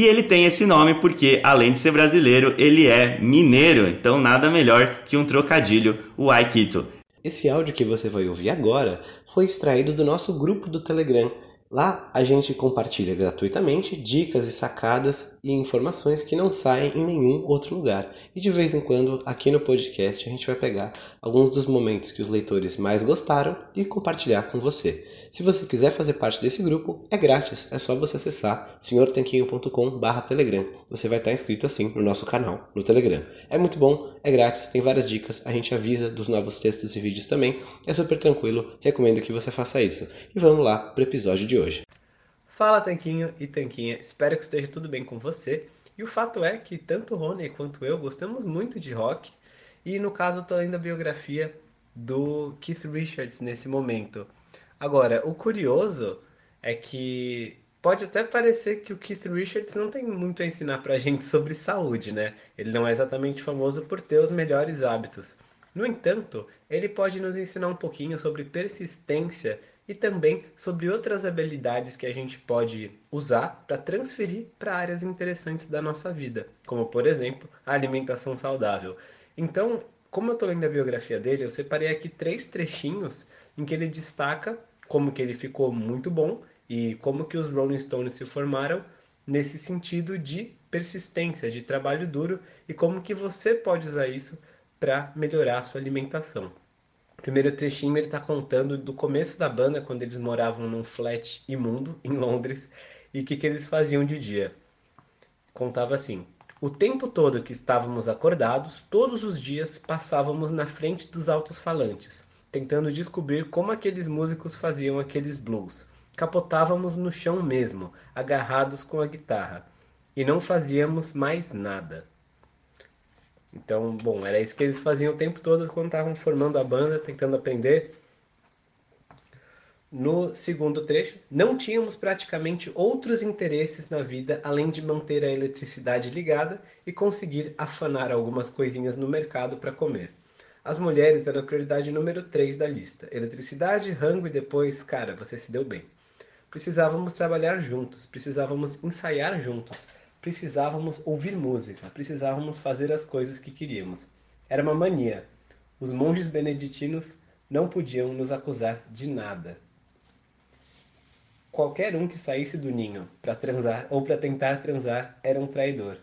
e ele tem esse nome porque, além de ser brasileiro, ele é mineiro, então nada melhor que um trocadilho, o Aikito. Esse áudio que você vai ouvir agora foi extraído do nosso grupo do Telegram. Lá a gente compartilha gratuitamente dicas e sacadas e informações que não saem em nenhum outro lugar. E de vez em quando, aqui no podcast, a gente vai pegar alguns dos momentos que os leitores mais gostaram e compartilhar com você. Se você quiser fazer parte desse grupo, é grátis, é só você acessar senhortanquinho.com/telegram. Você vai estar inscrito assim no nosso canal no Telegram. É muito bom, é grátis, tem várias dicas, a gente avisa dos novos textos e vídeos também. É super tranquilo, recomendo que você faça isso. E vamos lá para o episódio de hoje. Fala Tanquinho e Tanquinha, espero que esteja tudo bem com você. E o fato é que tanto o Rony quanto eu gostamos muito de rock. E no caso, estou lendo a biografia do Keith Richards nesse momento. Agora, o curioso é que pode até parecer que o Keith Richards não tem muito a ensinar pra gente sobre saúde, né? Ele não é exatamente famoso por ter os melhores hábitos. No entanto, ele pode nos ensinar um pouquinho sobre persistência e também sobre outras habilidades que a gente pode usar para transferir para áreas interessantes da nossa vida, como por exemplo a alimentação saudável. Então, como eu estou lendo a biografia dele, eu separei aqui três trechinhos em que ele destaca como que ele ficou muito bom e como que os Rolling Stones se formaram nesse sentido de persistência, de trabalho duro e como que você pode usar isso para melhorar a sua alimentação. O primeiro trechinho ele está contando do começo da banda, quando eles moravam num flat imundo em Londres e o que, que eles faziam de dia. Contava assim: o tempo todo que estávamos acordados, todos os dias passávamos na frente dos altos-falantes tentando descobrir como aqueles músicos faziam aqueles blues. Capotávamos no chão mesmo, agarrados com a guitarra, e não fazíamos mais nada. Então, bom, era isso que eles faziam o tempo todo quando estavam formando a banda, tentando aprender. No segundo trecho, não tínhamos praticamente outros interesses na vida além de manter a eletricidade ligada e conseguir afanar algumas coisinhas no mercado para comer. As mulheres eram a prioridade número 3 da lista. Eletricidade, rango e depois, cara, você se deu bem. Precisávamos trabalhar juntos, precisávamos ensaiar juntos, precisávamos ouvir música, precisávamos fazer as coisas que queríamos. Era uma mania. Os monges beneditinos não podiam nos acusar de nada. Qualquer um que saísse do ninho para transar ou para tentar transar era um traidor.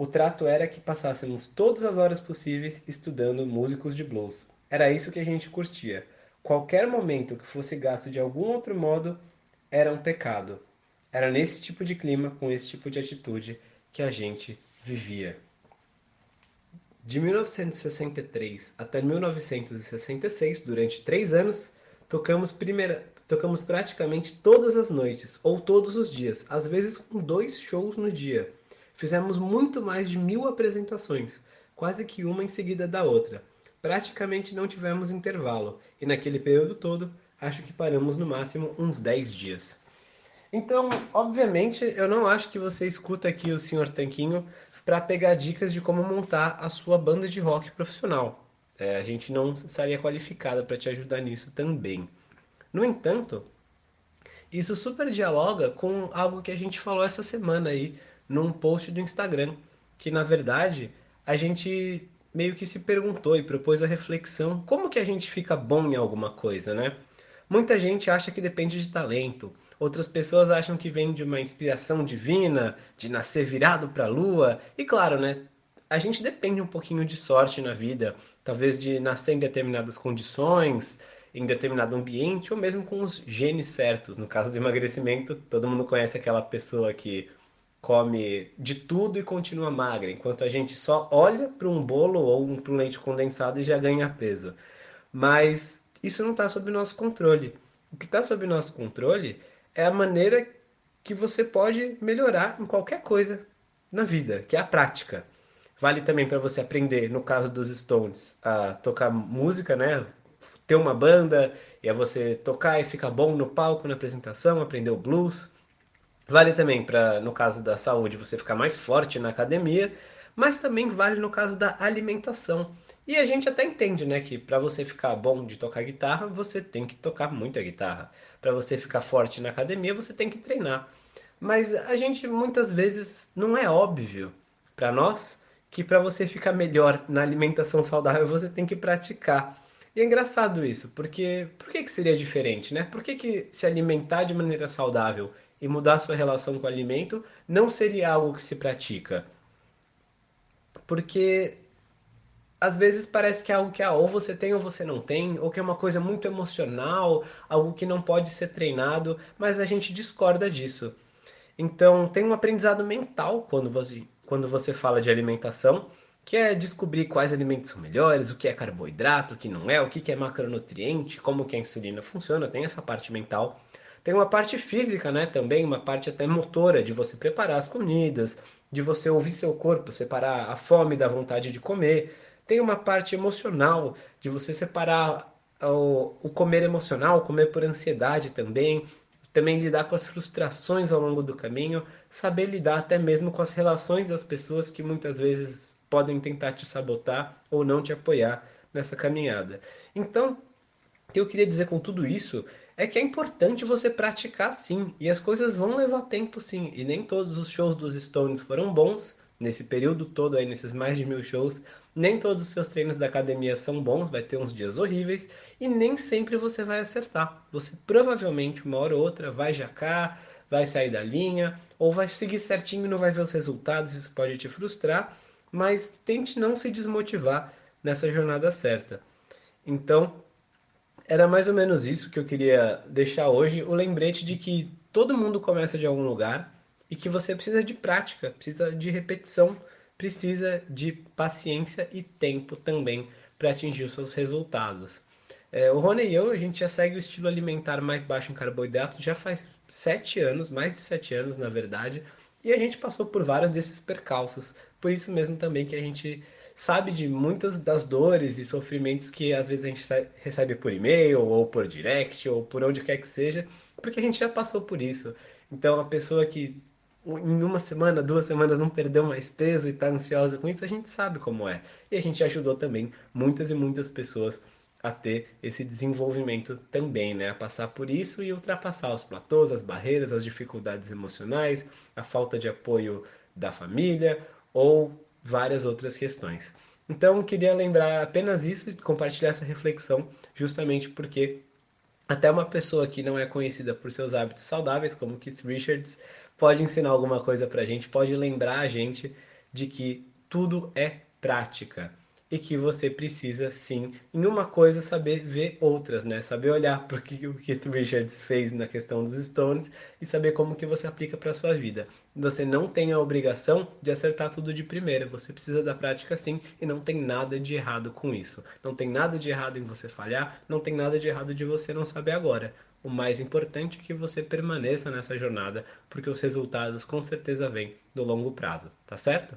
O trato era que passássemos todas as horas possíveis estudando músicos de blues. Era isso que a gente curtia. Qualquer momento que fosse gasto de algum outro modo era um pecado. Era nesse tipo de clima, com esse tipo de atitude, que a gente vivia. De 1963 até 1966, durante três anos, tocamos, primeira, tocamos praticamente todas as noites, ou todos os dias, às vezes com dois shows no dia. Fizemos muito mais de mil apresentações, quase que uma em seguida da outra. Praticamente não tivemos intervalo, e naquele período todo, acho que paramos no máximo uns 10 dias. Então, obviamente, eu não acho que você escuta aqui o Sr. Tanquinho para pegar dicas de como montar a sua banda de rock profissional. É, a gente não estaria qualificada para te ajudar nisso também. No entanto, isso super dialoga com algo que a gente falou essa semana aí num post do Instagram, que na verdade a gente meio que se perguntou e propôs a reflexão como que a gente fica bom em alguma coisa, né? Muita gente acha que depende de talento, outras pessoas acham que vem de uma inspiração divina, de nascer virado para a lua, e claro, né? A gente depende um pouquinho de sorte na vida, talvez de nascer em determinadas condições, em determinado ambiente, ou mesmo com os genes certos. No caso do emagrecimento, todo mundo conhece aquela pessoa que come de tudo e continua magra, enquanto a gente só olha para um bolo ou para um leite condensado e já ganha peso. Mas isso não está sob nosso controle. O que está sob nosso controle é a maneira que você pode melhorar em qualquer coisa na vida, que é a prática. Vale também para você aprender, no caso dos Stones, a tocar música, né? Ter uma banda, e é você tocar e ficar bom no palco, na apresentação, aprender o blues. Vale também para, no caso da saúde, você ficar mais forte na academia, mas também vale no caso da alimentação. E a gente até entende, né, que para você ficar bom de tocar guitarra, você tem que tocar muita guitarra. Para você ficar forte na academia, você tem que treinar. Mas a gente muitas vezes não é óbvio para nós que para você ficar melhor na alimentação saudável, você tem que praticar. E é engraçado isso, porque por que, que seria diferente, né? Por que, que se alimentar de maneira saudável e mudar sua relação com o alimento não seria algo que se pratica. Porque às vezes parece que é algo que ah, ou você tem ou você não tem, ou que é uma coisa muito emocional, algo que não pode ser treinado, mas a gente discorda disso. Então tem um aprendizado mental quando você, quando você fala de alimentação, que é descobrir quais alimentos são melhores, o que é carboidrato, o que não é, o que é macronutriente, como que a insulina funciona, tem essa parte mental. Tem uma parte física, né, também, uma parte até motora, de você preparar as comidas, de você ouvir seu corpo, separar a fome da vontade de comer. Tem uma parte emocional, de você separar o, o comer emocional, comer por ansiedade também, também lidar com as frustrações ao longo do caminho, saber lidar até mesmo com as relações das pessoas que muitas vezes podem tentar te sabotar ou não te apoiar nessa caminhada. Então, o que eu queria dizer com tudo isso é que é importante você praticar sim, e as coisas vão levar tempo sim, e nem todos os shows dos Stones foram bons, nesse período todo aí, nesses mais de mil shows, nem todos os seus treinos da academia são bons, vai ter uns dias horríveis, e nem sempre você vai acertar. Você provavelmente, uma hora ou outra, vai jacar, vai sair da linha, ou vai seguir certinho e não vai ver os resultados, isso pode te frustrar, mas tente não se desmotivar nessa jornada certa. Então, era mais ou menos isso que eu queria deixar hoje, o lembrete de que todo mundo começa de algum lugar e que você precisa de prática, precisa de repetição, precisa de paciência e tempo também para atingir os seus resultados. É, o Rony e eu, a gente já segue o estilo alimentar mais baixo em carboidratos já faz sete anos, mais de sete anos na verdade, e a gente passou por vários desses percalços. Por isso mesmo também que a gente sabe de muitas das dores e sofrimentos que às vezes a gente recebe por e-mail, ou por direct, ou por onde quer que seja, porque a gente já passou por isso. Então, a pessoa que em uma semana, duas semanas não perdeu mais peso e está ansiosa com isso, a gente sabe como é. E a gente ajudou também muitas e muitas pessoas a ter esse desenvolvimento também, né? A passar por isso e ultrapassar os platôs, as barreiras, as dificuldades emocionais, a falta de apoio da família ou várias outras questões. Então, queria lembrar apenas isso e compartilhar essa reflexão, justamente porque até uma pessoa que não é conhecida por seus hábitos saudáveis, como Keith Richards, pode ensinar alguma coisa pra gente, pode lembrar a gente de que tudo é prática e que você precisa sim, em uma coisa, saber ver outras, né? Saber olhar para o que o Keith Richards fez na questão dos Stones e saber como que você aplica para sua vida. Você não tem a obrigação de acertar tudo de primeira, você precisa da prática sim e não tem nada de errado com isso. Não tem nada de errado em você falhar, não tem nada de errado de você não saber agora. O mais importante é que você permaneça nessa jornada, porque os resultados com certeza vêm no longo prazo, tá certo?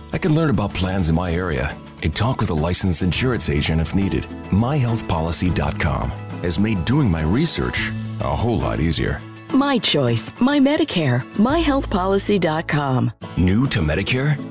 I can learn about plans in my area and talk with a licensed insurance agent if needed. MyHealthPolicy.com has made doing my research a whole lot easier. My choice, my Medicare, myhealthpolicy.com. New to Medicare?